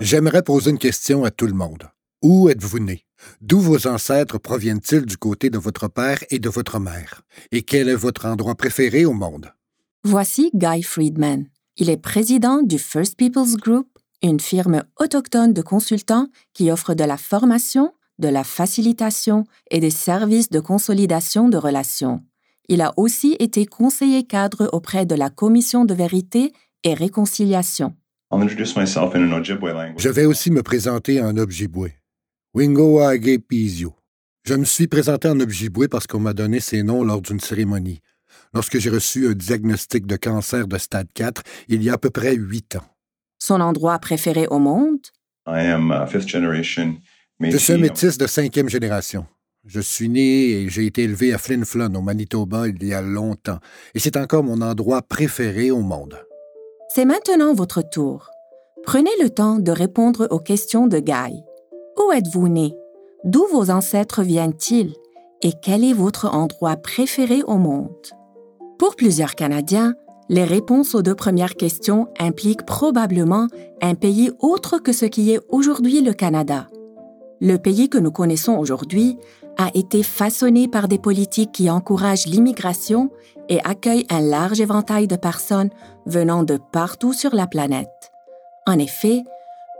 J'aimerais poser une question à tout le monde. Où êtes-vous né? D'où vos ancêtres proviennent-ils du côté de votre père et de votre mère? Et quel est votre endroit préféré au monde? Voici Guy Friedman. Il est président du First People's Group, une firme autochtone de consultants qui offre de la formation, de la facilitation et des services de consolidation de relations. Il a aussi été conseiller cadre auprès de la Commission de vérité et réconciliation. Je vais aussi me présenter en Ojibwe. Wingo Pizio. Je me suis présenté en Ojibwe parce qu'on m'a donné ces noms lors d'une cérémonie, lorsque j'ai reçu un diagnostic de cancer de stade 4 il y a à peu près huit ans. Son endroit préféré au monde? Je suis un métis de cinquième génération. Je suis né et j'ai été élevé à Flin Flon, au Manitoba, il y a longtemps, et c'est encore mon endroit préféré au monde. C'est maintenant votre tour. Prenez le temps de répondre aux questions de Guy. Où êtes-vous né? D'où vos ancêtres viennent-ils? Et quel est votre endroit préféré au monde? Pour plusieurs Canadiens, les réponses aux deux premières questions impliquent probablement un pays autre que ce qui est aujourd'hui le Canada. Le pays que nous connaissons aujourd'hui a été façonné par des politiques qui encouragent l'immigration et accueillent un large éventail de personnes venant de partout sur la planète. En effet,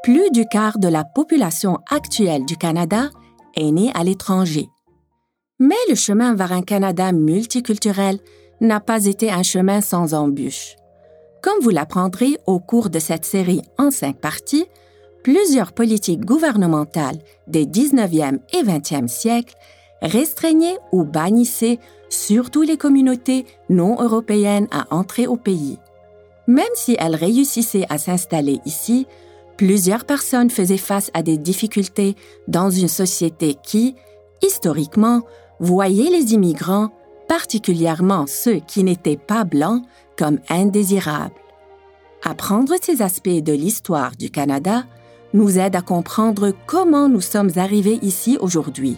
plus du quart de la population actuelle du Canada est née à l'étranger. Mais le chemin vers un Canada multiculturel n'a pas été un chemin sans embûches. Comme vous l'apprendrez au cours de cette série en cinq parties, plusieurs politiques gouvernementales des 19e et 20e siècles restreignaient ou bannissaient surtout les communautés non européennes à entrer au pays. Même si elles réussissaient à s'installer ici, plusieurs personnes faisaient face à des difficultés dans une société qui, historiquement, voyait les immigrants, particulièrement ceux qui n'étaient pas blancs, comme indésirables. Apprendre ces aspects de l'histoire du Canada nous aide à comprendre comment nous sommes arrivés ici aujourd'hui.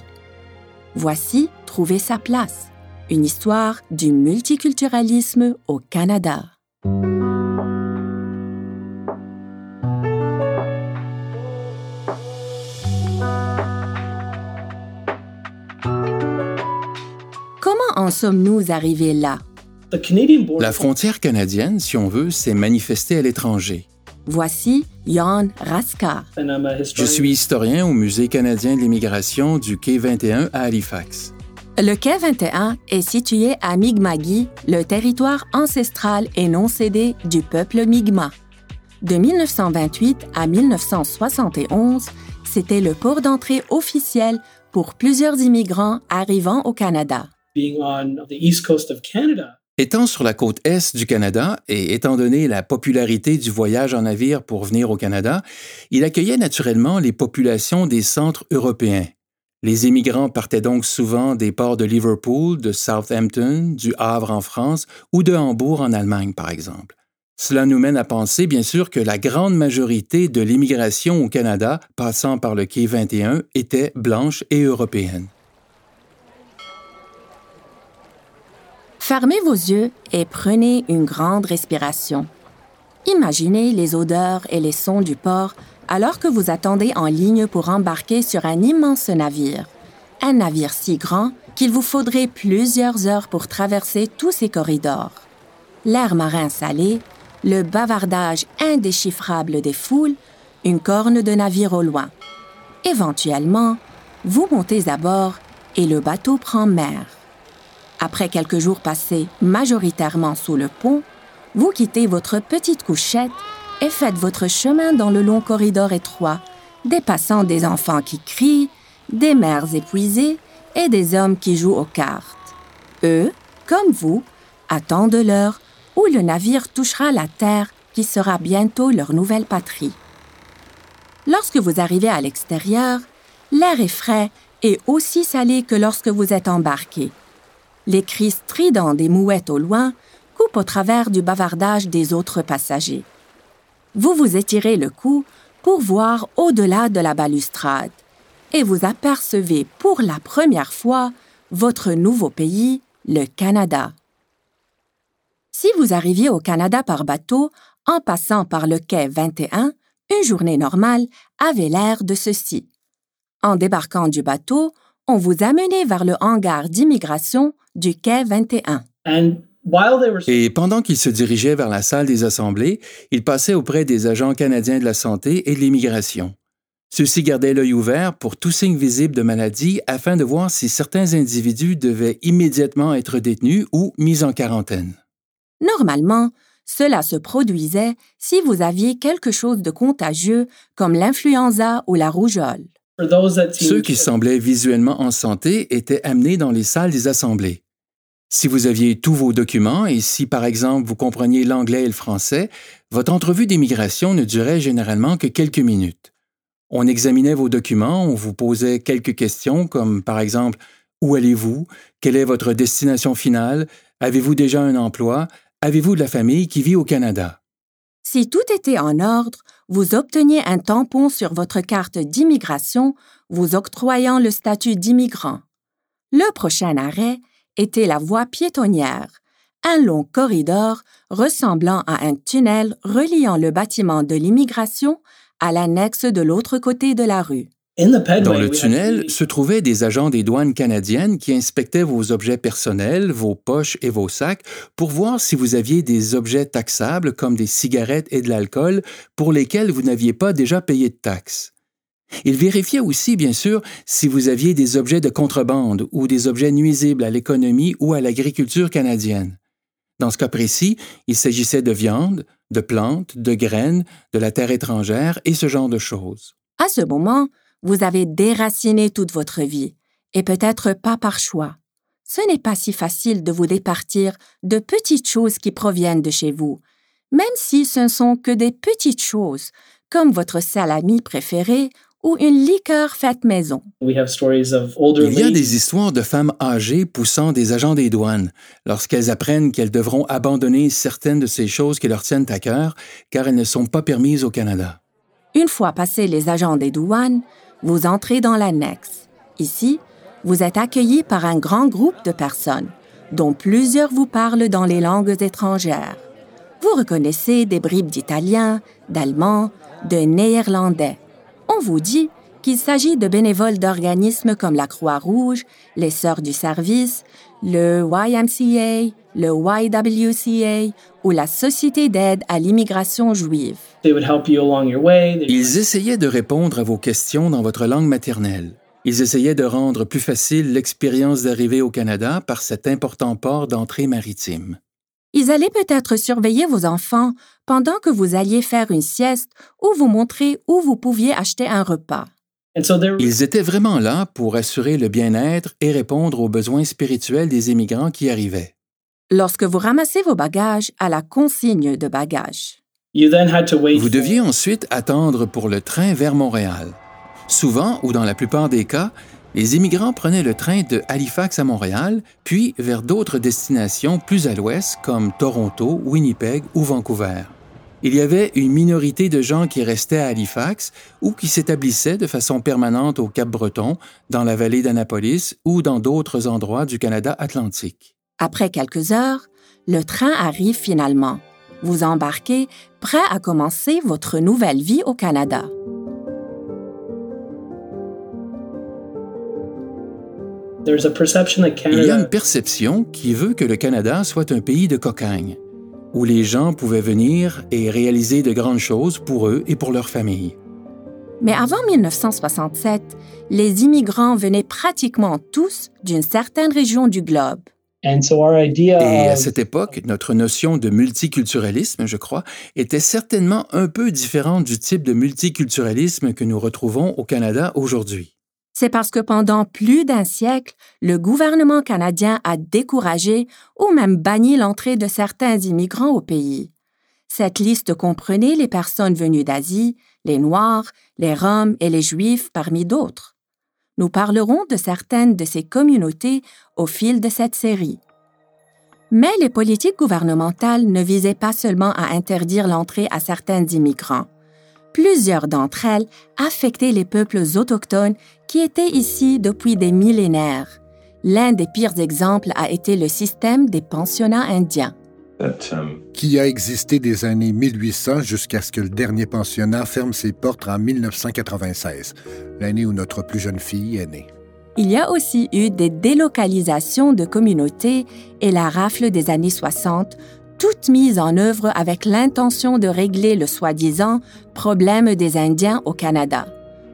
Voici Trouver sa place, une histoire du multiculturalisme au Canada. Comment en sommes-nous arrivés là? La frontière canadienne, si on veut, s'est manifestée à l'étranger. Voici Jan Raska. Je suis historien au Musée canadien de l'immigration du Quai 21 à Halifax. Le Quai 21 est situé à Mi'kma'ki, le territoire ancestral et non cédé du peuple Mi'kmaq. De 1928 à 1971, c'était le port d'entrée officiel pour plusieurs immigrants arrivant au Canada. Étant sur la côte est du Canada et étant donné la popularité du voyage en navire pour venir au Canada, il accueillait naturellement les populations des centres européens. Les immigrants partaient donc souvent des ports de Liverpool, de Southampton, du Havre en France ou de Hambourg en Allemagne, par exemple. Cela nous mène à penser, bien sûr, que la grande majorité de l'immigration au Canada passant par le quai 21 était blanche et européenne. Fermez vos yeux et prenez une grande respiration. Imaginez les odeurs et les sons du port alors que vous attendez en ligne pour embarquer sur un immense navire. Un navire si grand qu'il vous faudrait plusieurs heures pour traverser tous ces corridors. L'air marin salé, le bavardage indéchiffrable des foules, une corne de navire au loin. Éventuellement, vous montez à bord et le bateau prend mer. Après quelques jours passés majoritairement sous le pont, vous quittez votre petite couchette et faites votre chemin dans le long corridor étroit, dépassant des enfants qui crient, des mères épuisées et des hommes qui jouent aux cartes. Eux, comme vous, attendent l'heure où le navire touchera la terre qui sera bientôt leur nouvelle patrie. Lorsque vous arrivez à l'extérieur, l'air est frais et aussi salé que lorsque vous êtes embarqué les cris stridents des mouettes au loin coupent au travers du bavardage des autres passagers. Vous vous étirez le cou pour voir au-delà de la balustrade et vous apercevez pour la première fois votre nouveau pays, le Canada. Si vous arriviez au Canada par bateau, En passant par le quai 21, une journée normale avait l'air de ceci. En débarquant du bateau, on vous amenait vers le hangar d'immigration du quai 21. Et pendant qu'ils se dirigeaient vers la salle des assemblées, ils passaient auprès des agents canadiens de la santé et de l'immigration. Ceux-ci gardaient l'œil ouvert pour tout signe visible de maladie afin de voir si certains individus devaient immédiatement être détenus ou mis en quarantaine. Normalement, cela se produisait si vous aviez quelque chose de contagieux comme l'influenza ou la rougeole. Ceux qui semblaient visuellement en santé étaient amenés dans les salles des assemblées. Si vous aviez tous vos documents et si, par exemple, vous compreniez l'anglais et le français, votre entrevue d'immigration ne durait généralement que quelques minutes. On examinait vos documents, on vous posait quelques questions comme, par exemple, où allez-vous? Quelle est votre destination finale? Avez-vous déjà un emploi? Avez-vous de la famille qui vit au Canada? Si tout était en ordre, vous obteniez un tampon sur votre carte d'immigration, vous octroyant le statut d'immigrant. Le prochain arrêt était la voie piétonnière, un long corridor ressemblant à un tunnel reliant le bâtiment de l'immigration à l'annexe de l'autre côté de la rue. Dans le tunnel se trouvaient des agents des douanes canadiennes qui inspectaient vos objets personnels, vos poches et vos sacs pour voir si vous aviez des objets taxables comme des cigarettes et de l'alcool pour lesquels vous n'aviez pas déjà payé de taxes. Ils vérifiaient aussi, bien sûr, si vous aviez des objets de contrebande ou des objets nuisibles à l'économie ou à l'agriculture canadienne. Dans ce cas précis, il s'agissait de viande, de plantes, de graines, de la terre étrangère et ce genre de choses. À ce moment, vous avez déraciné toute votre vie, et peut-être pas par choix. Ce n'est pas si facile de vous départir de petites choses qui proviennent de chez vous, même si ce ne sont que des petites choses, comme votre salami préféré ou une liqueur faite maison. Il y a des histoires de femmes âgées poussant des agents des douanes lorsqu'elles apprennent qu'elles devront abandonner certaines de ces choses qui leur tiennent à cœur car elles ne sont pas permises au Canada. Une fois passés les agents des douanes, vous entrez dans l'annexe. Ici, vous êtes accueilli par un grand groupe de personnes, dont plusieurs vous parlent dans les langues étrangères. Vous reconnaissez des bribes d'italien, d'allemand, de néerlandais on vous dit qu'il s'agit de bénévoles d'organismes comme la Croix-Rouge, les Sœurs du Service, le YMCA, le YWCA ou la Société d'aide à l'immigration juive. Ils essayaient de répondre à vos questions dans votre langue maternelle. Ils essayaient de rendre plus facile l'expérience d'arriver au Canada par cet important port d'entrée maritime. Ils allaient peut-être surveiller vos enfants pendant que vous alliez faire une sieste ou vous montrer où vous pouviez acheter un repas. Ils étaient vraiment là pour assurer le bien-être et répondre aux besoins spirituels des immigrants qui arrivaient. Lorsque vous ramassez vos bagages à la consigne de bagages. Vous deviez ensuite attendre pour le train vers Montréal. Souvent, ou dans la plupart des cas, les immigrants prenaient le train de Halifax à Montréal, puis vers d'autres destinations plus à l'ouest comme Toronto, Winnipeg ou Vancouver. Il y avait une minorité de gens qui restaient à Halifax ou qui s'établissaient de façon permanente au Cap-Breton, dans la vallée d'Annapolis ou dans d'autres endroits du Canada atlantique. Après quelques heures, le train arrive finalement. Vous embarquez, prêt à commencer votre nouvelle vie au Canada. Il y a une perception qui veut que le Canada soit un pays de cocagne, où les gens pouvaient venir et réaliser de grandes choses pour eux et pour leur famille. Mais avant 1967, les immigrants venaient pratiquement tous d'une certaine région du globe. Et à cette époque, notre notion de multiculturalisme, je crois, était certainement un peu différente du type de multiculturalisme que nous retrouvons au Canada aujourd'hui c'est parce que pendant plus d'un siècle, le gouvernement canadien a découragé ou même banni l'entrée de certains immigrants au pays. Cette liste comprenait les personnes venues d'Asie, les Noirs, les Roms et les Juifs parmi d'autres. Nous parlerons de certaines de ces communautés au fil de cette série. Mais les politiques gouvernementales ne visaient pas seulement à interdire l'entrée à certains immigrants plusieurs d'entre elles affectaient les peuples autochtones qui étaient ici depuis des millénaires. L'un des pires exemples a été le système des pensionnats indiens. qui a existé des années 1800 jusqu'à ce que le dernier pensionnat ferme ses portes en 1996, l'année où notre plus jeune fille est née. Il y a aussi eu des délocalisations de communautés et la rafle des années 60, toutes mises en œuvre avec l'intention de régler le soi-disant problème des Indiens au Canada.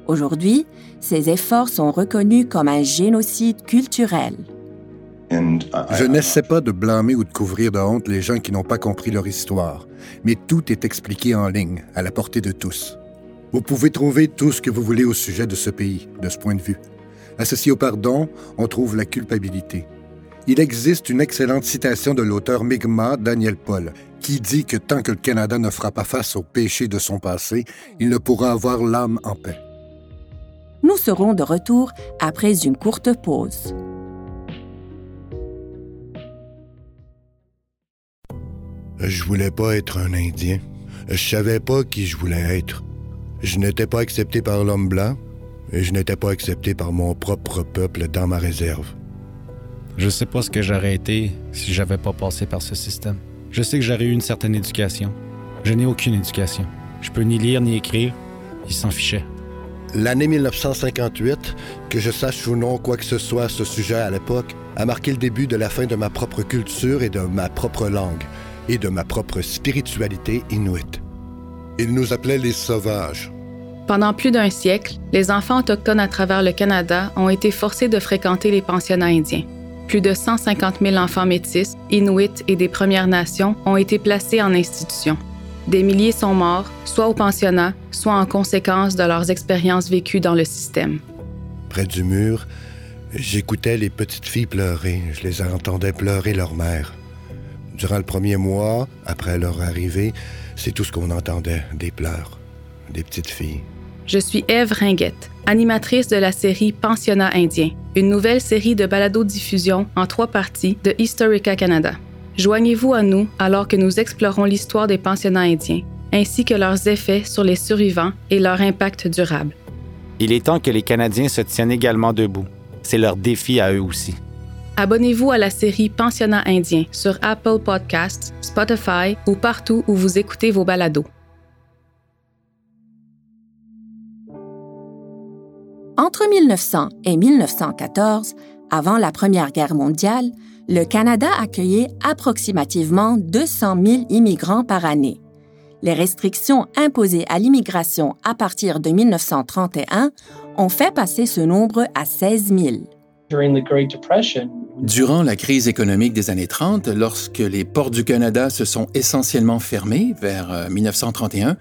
Aujourd'hui, ces efforts sont reconnus comme un génocide culturel. Je n'essaie pas de blâmer ou de couvrir de honte les gens qui n'ont pas compris leur histoire, mais tout est expliqué en ligne, à la portée de tous. Vous pouvez trouver tout ce que vous voulez au sujet de ce pays, de ce point de vue. Associé au pardon, on trouve la culpabilité. Il existe une excellente citation de l'auteur Mi'kmaq Daniel Paul, qui dit que tant que le Canada ne fera pas face aux péchés de son passé, il ne pourra avoir l'âme en paix. Nous serons de retour après une courte pause. Je voulais pas être un Indien. Je savais pas qui je voulais être. Je n'étais pas accepté par l'homme blanc et je n'étais pas accepté par mon propre peuple dans ma réserve. Je sais pas ce que j'aurais été si j'avais pas passé par ce système. Je sais que j'aurais eu une certaine éducation. Je n'ai aucune éducation. Je peux ni lire ni écrire. Il s'en fichait. L'année 1958, que je sache ou non quoi que ce soit à ce sujet à l'époque, a marqué le début de la fin de ma propre culture et de ma propre langue et de ma propre spiritualité inuite. Ils nous appelaient les sauvages. Pendant plus d'un siècle, les enfants autochtones à travers le Canada ont été forcés de fréquenter les pensionnats indiens. Plus de 150 000 enfants métis, inuits et des Premières Nations ont été placés en institution. Des milliers sont morts, soit au pensionnat, soit en conséquence de leurs expériences vécues dans le système. Près du mur, j'écoutais les petites filles pleurer. Je les entendais pleurer leur mère. Durant le premier mois, après leur arrivée, c'est tout ce qu'on entendait, des pleurs, des petites filles. Je suis Ève Ringuette, animatrice de la série Pensionnat indien, une nouvelle série de balado-diffusion en trois parties de Historica Canada. Joignez-vous à nous alors que nous explorons l'histoire des pensionnats indiens, ainsi que leurs effets sur les survivants et leur impact durable. Il est temps que les Canadiens se tiennent également debout. C'est leur défi à eux aussi. Abonnez-vous à la série Pensionnat indien sur Apple Podcasts, Spotify ou partout où vous écoutez vos balados. Entre 1900 et 1914, avant la Première Guerre mondiale, le Canada accueillait approximativement 200 000 immigrants par année. Les restrictions imposées à l'immigration à partir de 1931 ont fait passer ce nombre à 16 000. Durant la crise économique des années 30, lorsque les ports du Canada se sont essentiellement fermés vers 1931, euh,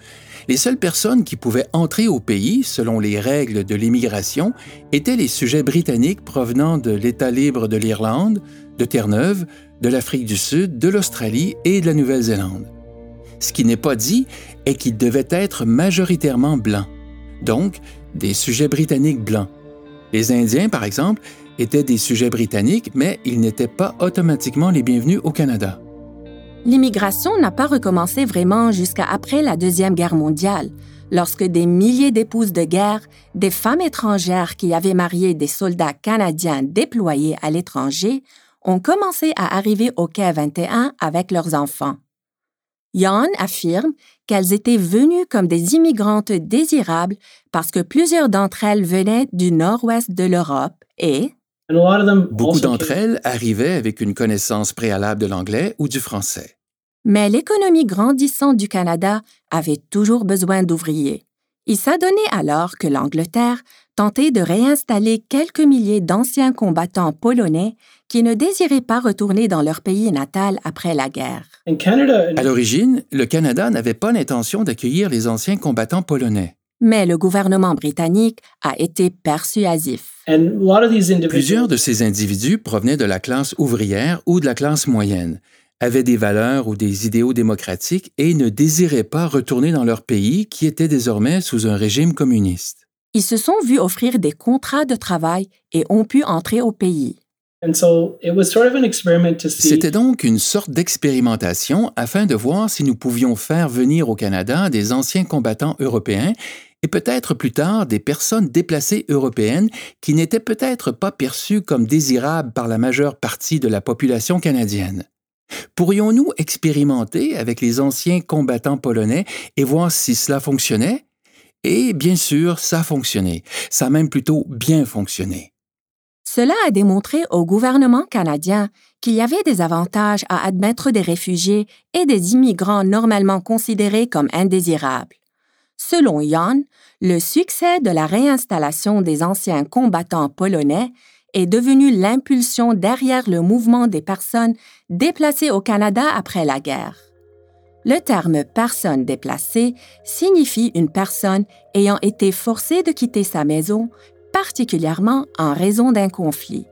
les seules personnes qui pouvaient entrer au pays, selon les règles de l'immigration, étaient les sujets britanniques provenant de l'État libre de l'Irlande, de Terre-Neuve, de l'Afrique du Sud, de l'Australie et de la Nouvelle-Zélande. Ce qui n'est pas dit est qu'ils devaient être majoritairement blancs, donc des sujets britanniques blancs. Les Indiens, par exemple, étaient des sujets britanniques, mais ils n'étaient pas automatiquement les bienvenus au Canada. L'immigration n'a pas recommencé vraiment jusqu'à après la Deuxième Guerre mondiale, lorsque des milliers d'épouses de guerre, des femmes étrangères qui avaient marié des soldats canadiens déployés à l'étranger, ont commencé à arriver au quai 21 avec leurs enfants. Yann affirme qu'elles étaient venues comme des immigrantes désirables parce que plusieurs d'entre elles venaient du nord-ouest de l'Europe et Beaucoup d'entre elles arrivaient avec une connaissance préalable de l'anglais ou du français. Mais l'économie grandissante du Canada avait toujours besoin d'ouvriers. Il s'adonnait alors que l'Angleterre tentait de réinstaller quelques milliers d'anciens combattants polonais qui ne désiraient pas retourner dans leur pays natal après la guerre. À l'origine, le Canada n'avait pas l'intention d'accueillir les anciens combattants polonais. Mais le gouvernement britannique a été persuasif. Plusieurs de ces individus provenaient de la classe ouvrière ou de la classe moyenne, avaient des valeurs ou des idéaux démocratiques et ne désiraient pas retourner dans leur pays qui était désormais sous un régime communiste. Ils se sont vus offrir des contrats de travail et ont pu entrer au pays. C'était donc une sorte d'expérimentation afin de voir si nous pouvions faire venir au Canada des anciens combattants européens et peut-être plus tard des personnes déplacées européennes qui n'étaient peut-être pas perçues comme désirables par la majeure partie de la population canadienne. Pourrions-nous expérimenter avec les anciens combattants polonais et voir si cela fonctionnait? Et bien sûr, ça a fonctionné. Ça a même plutôt bien fonctionné. Cela a démontré au gouvernement canadien qu'il y avait des avantages à admettre des réfugiés et des immigrants normalement considérés comme indésirables. Selon Jan, le succès de la réinstallation des anciens combattants polonais est devenu l'impulsion derrière le mouvement des personnes déplacées au Canada après la guerre. Le terme personne déplacée signifie une personne ayant été forcée de quitter sa maison, particulièrement en raison d'un conflit.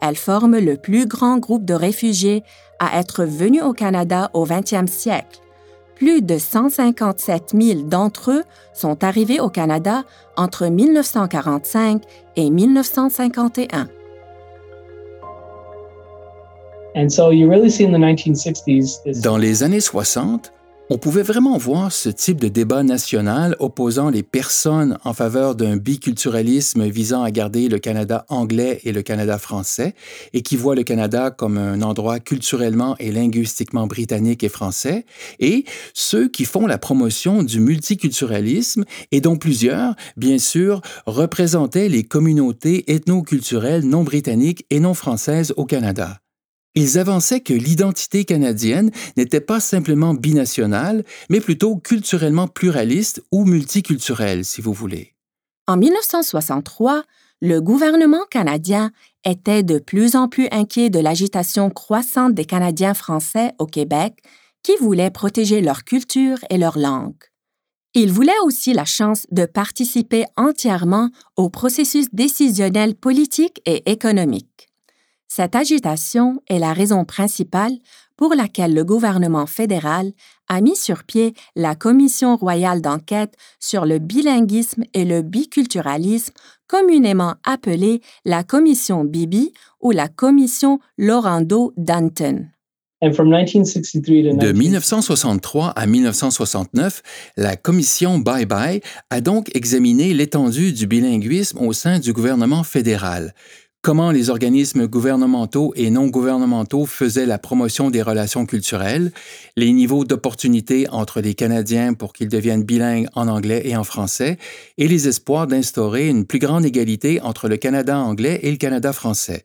Elle forme le plus grand groupe de réfugiés à être venus au Canada au 20e siècle. Plus de 157 000 d'entre eux sont arrivés au Canada entre 1945 et 1951. Dans les années 60, on pouvait vraiment voir ce type de débat national opposant les personnes en faveur d'un biculturalisme visant à garder le Canada anglais et le Canada français, et qui voit le Canada comme un endroit culturellement et linguistiquement britannique et français, et ceux qui font la promotion du multiculturalisme, et dont plusieurs, bien sûr, représentaient les communautés ethnoculturelles non britanniques et non françaises au Canada. Ils avançaient que l'identité canadienne n'était pas simplement binationale, mais plutôt culturellement pluraliste ou multiculturelle, si vous voulez. En 1963, le gouvernement canadien était de plus en plus inquiet de l'agitation croissante des Canadiens français au Québec qui voulaient protéger leur culture et leur langue. Il voulait aussi la chance de participer entièrement au processus décisionnel politique et économique. Cette agitation est la raison principale pour laquelle le gouvernement fédéral a mis sur pied la Commission royale d'enquête sur le bilinguisme et le biculturalisme, communément appelée la Commission Bibi ou la Commission Lorando-Danton. De 1963 à 1969, la commission Bye Bye a donc examiné l'étendue du bilinguisme au sein du gouvernement fédéral comment les organismes gouvernementaux et non gouvernementaux faisaient la promotion des relations culturelles, les niveaux d'opportunité entre les Canadiens pour qu'ils deviennent bilingues en anglais et en français, et les espoirs d'instaurer une plus grande égalité entre le Canada anglais et le Canada français.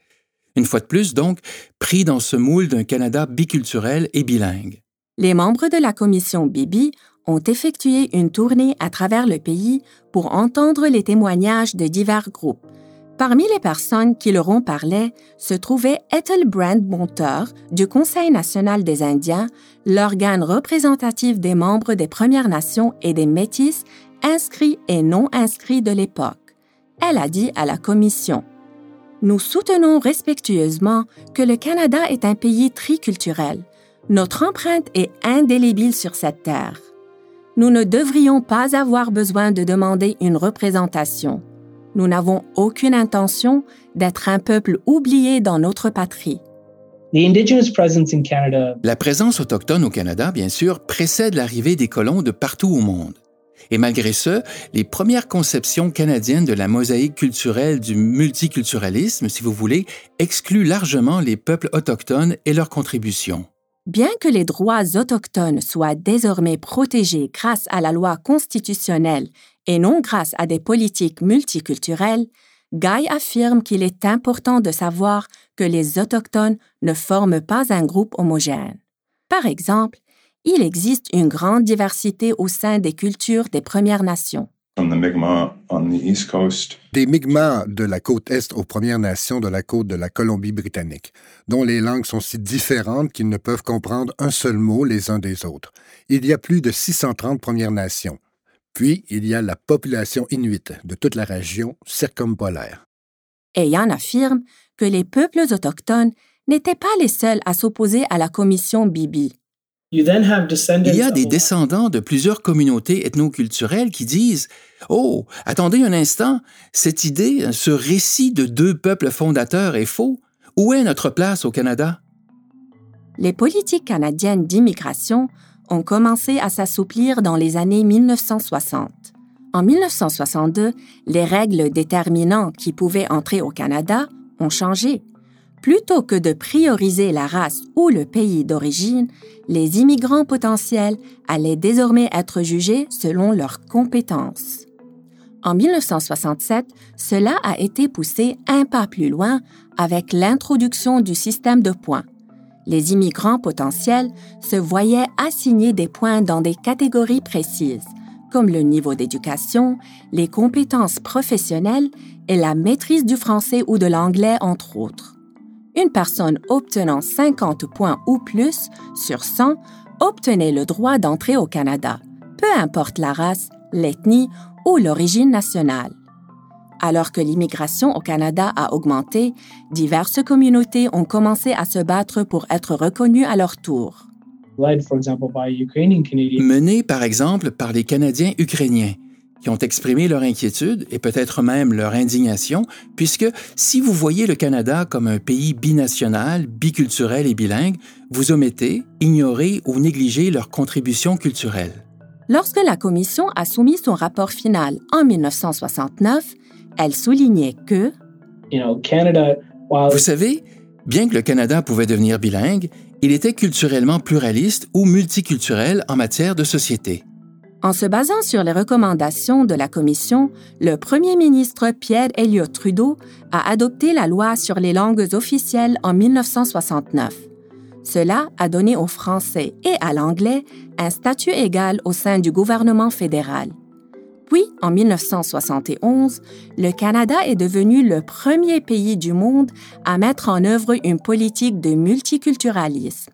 Une fois de plus, donc, pris dans ce moule d'un Canada biculturel et bilingue. Les membres de la commission Bibi ont effectué une tournée à travers le pays pour entendre les témoignages de divers groupes Parmi les personnes qui leur ont parlé se trouvait Ethelbrand Monteur du Conseil national des Indiens, l'organe représentatif des membres des Premières Nations et des Métis inscrits et non inscrits de l'époque. Elle a dit à la Commission Nous soutenons respectueusement que le Canada est un pays triculturel. Notre empreinte est indélébile sur cette terre. Nous ne devrions pas avoir besoin de demander une représentation nous n'avons aucune intention d'être un peuple oublié dans notre patrie. La présence autochtone au Canada, bien sûr, précède l'arrivée des colons de partout au monde. Et malgré ce, les premières conceptions canadiennes de la mosaïque culturelle du multiculturalisme, si vous voulez, excluent largement les peuples autochtones et leurs contributions. Bien que les droits autochtones soient désormais protégés grâce à la loi constitutionnelle et non grâce à des politiques multiculturelles, Guy affirme qu'il est important de savoir que les Autochtones ne forment pas un groupe homogène. Par exemple, il existe une grande diversité au sein des cultures des Premières Nations. Des Mi'kmaq de la côte Est aux Premières Nations de la côte de la Colombie-Britannique, dont les langues sont si différentes qu'ils ne peuvent comprendre un seul mot les uns des autres. Il y a plus de 630 Premières Nations. Puis, il y a la population inuite de toute la région circumpolaire. Et Yann affirme que les peuples autochtones n'étaient pas les seuls à s'opposer à la commission Bibi. Il y a des descendants de plusieurs communautés ethnoculturelles qui disent Oh, attendez un instant, cette idée, ce récit de deux peuples fondateurs est faux. Où est notre place au Canada? Les politiques canadiennes d'immigration ont commencé à s'assouplir dans les années 1960. En 1962, les règles déterminant qui pouvaient entrer au Canada ont changé. Plutôt que de prioriser la race ou le pays d'origine, les immigrants potentiels allaient désormais être jugés selon leurs compétences. En 1967, cela a été poussé un pas plus loin avec l'introduction du système de points. Les immigrants potentiels se voyaient assigner des points dans des catégories précises, comme le niveau d'éducation, les compétences professionnelles et la maîtrise du français ou de l'anglais, entre autres. Une personne obtenant 50 points ou plus sur 100 obtenait le droit d'entrer au Canada, peu importe la race, l'ethnie ou l'origine nationale. Alors que l'immigration au Canada a augmenté, diverses communautés ont commencé à se battre pour être reconnues à leur tour. Menée par exemple par les Canadiens ukrainiens, qui ont exprimé leur inquiétude et peut-être même leur indignation, puisque si vous voyez le Canada comme un pays binational, biculturel et bilingue, vous omettez, ignorez ou négligez leur contribution culturelle. Lorsque la Commission a soumis son rapport final en 1969, elle soulignait que Vous savez, bien que le Canada pouvait devenir bilingue, il était culturellement pluraliste ou multiculturel en matière de société. En se basant sur les recommandations de la Commission, le premier ministre Pierre Elliott Trudeau a adopté la loi sur les langues officielles en 1969. Cela a donné au français et à l'anglais un statut égal au sein du gouvernement fédéral. Puis, en 1971, le Canada est devenu le premier pays du monde à mettre en œuvre une politique de multiculturalisme.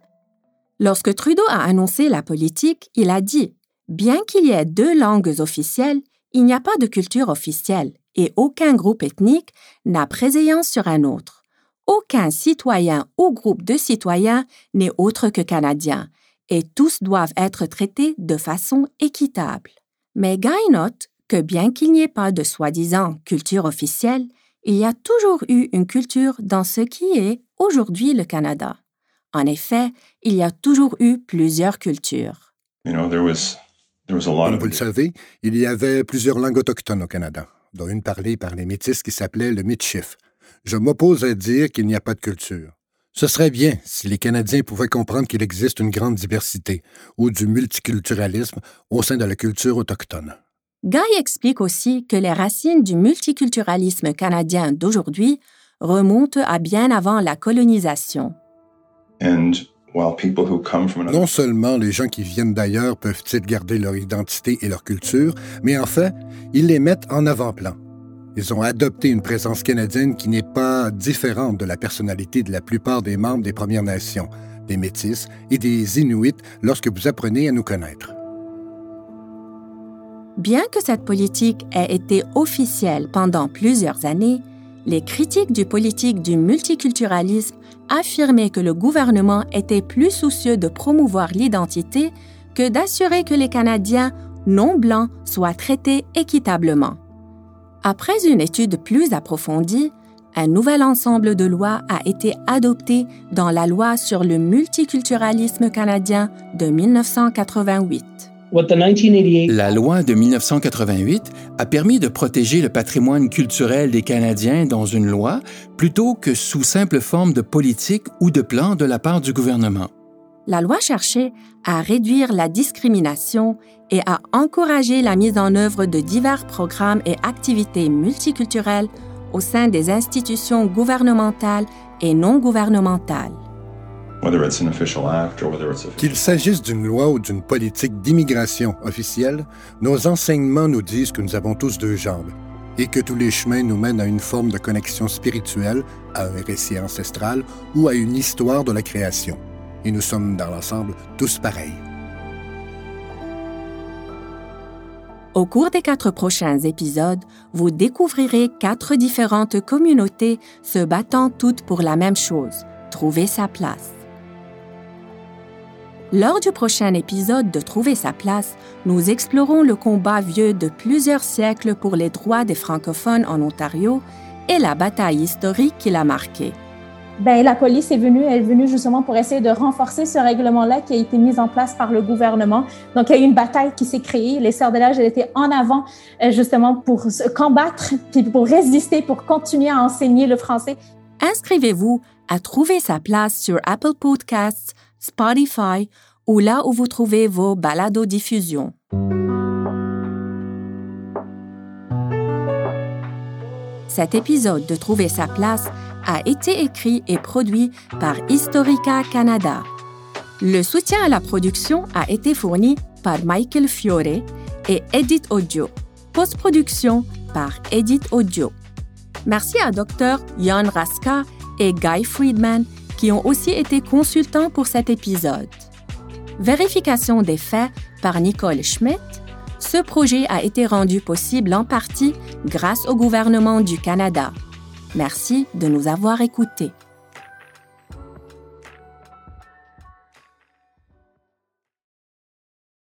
Lorsque Trudeau a annoncé la politique, il a dit Bien qu'il y ait deux langues officielles, il n'y a pas de culture officielle et aucun groupe ethnique n'a préséance sur un autre. Aucun citoyen ou groupe de citoyens n'est autre que canadien et tous doivent être traités de façon équitable. Mais Guy note que bien qu'il n'y ait pas de soi-disant culture officielle, il y a toujours eu une culture dans ce qui est aujourd'hui le Canada. En effet, il y a toujours eu plusieurs cultures. Comme vous le savez, il y avait plusieurs langues autochtones au Canada, dont une parlée par les Métis qui s'appelait le Michif. Je m'oppose à dire qu'il n'y a pas de culture. Ce serait bien si les Canadiens pouvaient comprendre qu'il existe une grande diversité ou du multiculturalisme au sein de la culture autochtone. Guy explique aussi que les racines du multiculturalisme canadien d'aujourd'hui remontent à bien avant la colonisation. Non seulement les gens qui viennent d'ailleurs peuvent-ils garder leur identité et leur culture, mais en fait, ils les mettent en avant-plan. Ils ont adopté une présence canadienne qui n'est pas différente de la personnalité de la plupart des membres des Premières Nations, des Métis et des Inuits lorsque vous apprenez à nous connaître. Bien que cette politique ait été officielle pendant plusieurs années, les critiques du politique du multiculturalisme affirmaient que le gouvernement était plus soucieux de promouvoir l'identité que d'assurer que les Canadiens non blancs soient traités équitablement. Après une étude plus approfondie, un nouvel ensemble de lois a été adopté dans la loi sur le multiculturalisme canadien de 1988. La loi de 1988 a permis de protéger le patrimoine culturel des Canadiens dans une loi plutôt que sous simple forme de politique ou de plan de la part du gouvernement la loi cherchait à réduire la discrimination et à encourager la mise en œuvre de divers programmes et activités multiculturelles au sein des institutions gouvernementales et non gouvernementales. Qu'il s'agisse d'une loi ou d'une politique d'immigration officielle, nos enseignements nous disent que nous avons tous deux jambes et que tous les chemins nous mènent à une forme de connexion spirituelle, à un récit ancestral ou à une histoire de la création et nous sommes dans l'ensemble tous pareils. Au cours des quatre prochains épisodes, vous découvrirez quatre différentes communautés se battant toutes pour la même chose, trouver sa place. Lors du prochain épisode de Trouver sa place, nous explorons le combat vieux de plusieurs siècles pour les droits des francophones en Ontario et la bataille historique qui l'a marqué ben, la police est venue, elle est venue justement pour essayer de renforcer ce règlement-là qui a été mis en place par le gouvernement. Donc, il y a eu une bataille qui s'est créée. Les Sœurs de l'âge, elles étaient en avant euh, justement pour se combattre, puis pour résister, pour continuer à enseigner le français. Inscrivez-vous à trouver sa place sur Apple Podcasts, Spotify ou là où vous trouvez vos balados-diffusions. Cet épisode de Trouver sa place a été écrit et produit par Historica Canada. Le soutien à la production a été fourni par Michael Fiore et Edit Audio. Post-production par Edit Audio. Merci à Dr. Jan Raska et Guy Friedman qui ont aussi été consultants pour cet épisode. Vérification des faits par Nicole Schmidt. Ce projet a été rendu possible en partie grâce au gouvernement du Canada. Merci de nous avoir écoutés.